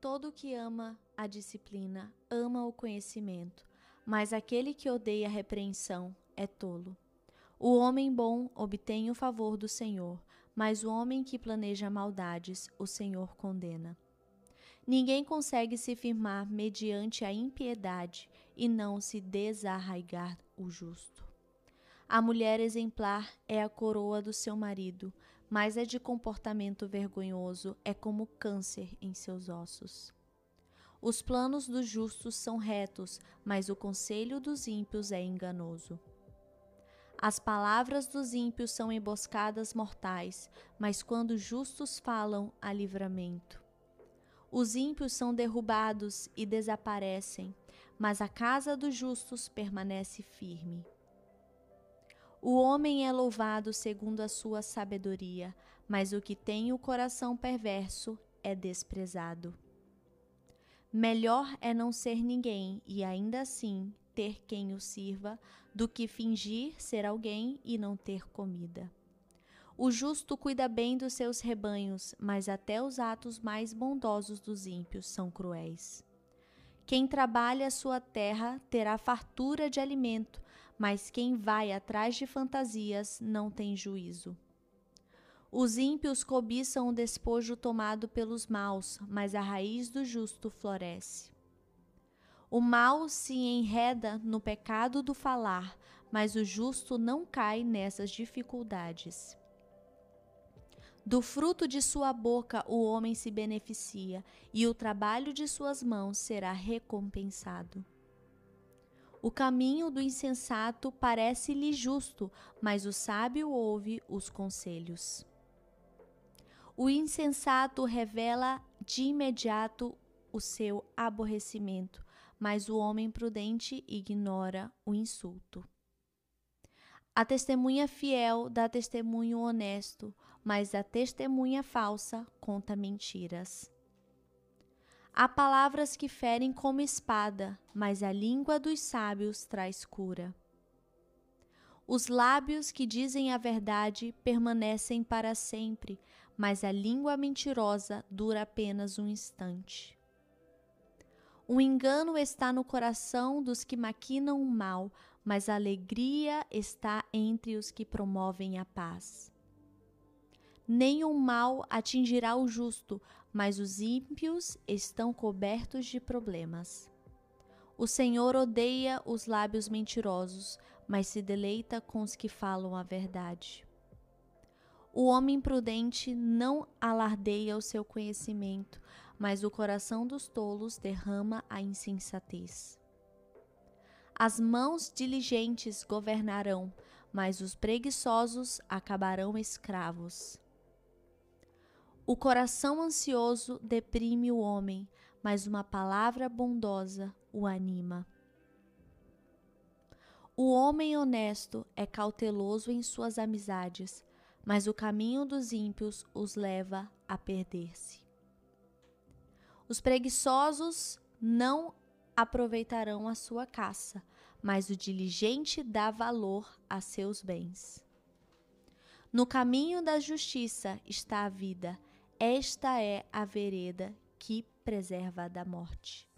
Todo que ama a disciplina ama o conhecimento, mas aquele que odeia a repreensão é tolo. O homem bom obtém o favor do Senhor, mas o homem que planeja maldades, o Senhor condena. Ninguém consegue se firmar mediante a impiedade e não se desarraigar o justo. A mulher exemplar é a coroa do seu marido, mas é de comportamento vergonhoso, é como câncer em seus ossos. Os planos dos justos são retos, mas o conselho dos ímpios é enganoso. As palavras dos ímpios são emboscadas mortais, mas quando justos falam, há livramento. Os ímpios são derrubados e desaparecem, mas a casa dos justos permanece firme. O homem é louvado segundo a sua sabedoria, mas o que tem o coração perverso é desprezado. Melhor é não ser ninguém e ainda assim ter quem o sirva, do que fingir ser alguém e não ter comida. O justo cuida bem dos seus rebanhos, mas até os atos mais bondosos dos ímpios são cruéis. Quem trabalha a sua terra terá fartura de alimento, mas quem vai atrás de fantasias não tem juízo. Os ímpios cobiçam o despojo tomado pelos maus, mas a raiz do justo floresce. O mal se enreda no pecado do falar, mas o justo não cai nessas dificuldades. Do fruto de sua boca o homem se beneficia, e o trabalho de suas mãos será recompensado. O caminho do insensato parece-lhe justo, mas o sábio ouve os conselhos. O insensato revela de imediato o seu aborrecimento, mas o homem prudente ignora o insulto. A testemunha fiel dá testemunho honesto, mas a testemunha falsa conta mentiras. Há palavras que ferem como espada, mas a língua dos sábios traz cura. Os lábios que dizem a verdade permanecem para sempre, mas a língua mentirosa dura apenas um instante. O engano está no coração dos que maquinam o mal, mas a alegria está entre os que promovem a paz. Nenhum mal atingirá o justo, mas os ímpios estão cobertos de problemas. O Senhor odeia os lábios mentirosos, mas se deleita com os que falam a verdade. O homem prudente não alardeia o seu conhecimento, mas o coração dos tolos derrama a insensatez. As mãos diligentes governarão, mas os preguiçosos acabarão escravos. O coração ansioso deprime o homem, mas uma palavra bondosa o anima. O homem honesto é cauteloso em suas amizades, mas o caminho dos ímpios os leva a perder-se. Os preguiçosos não aproveitarão a sua caça, mas o diligente dá valor a seus bens. No caminho da justiça está a vida, esta é a vereda que preserva da morte.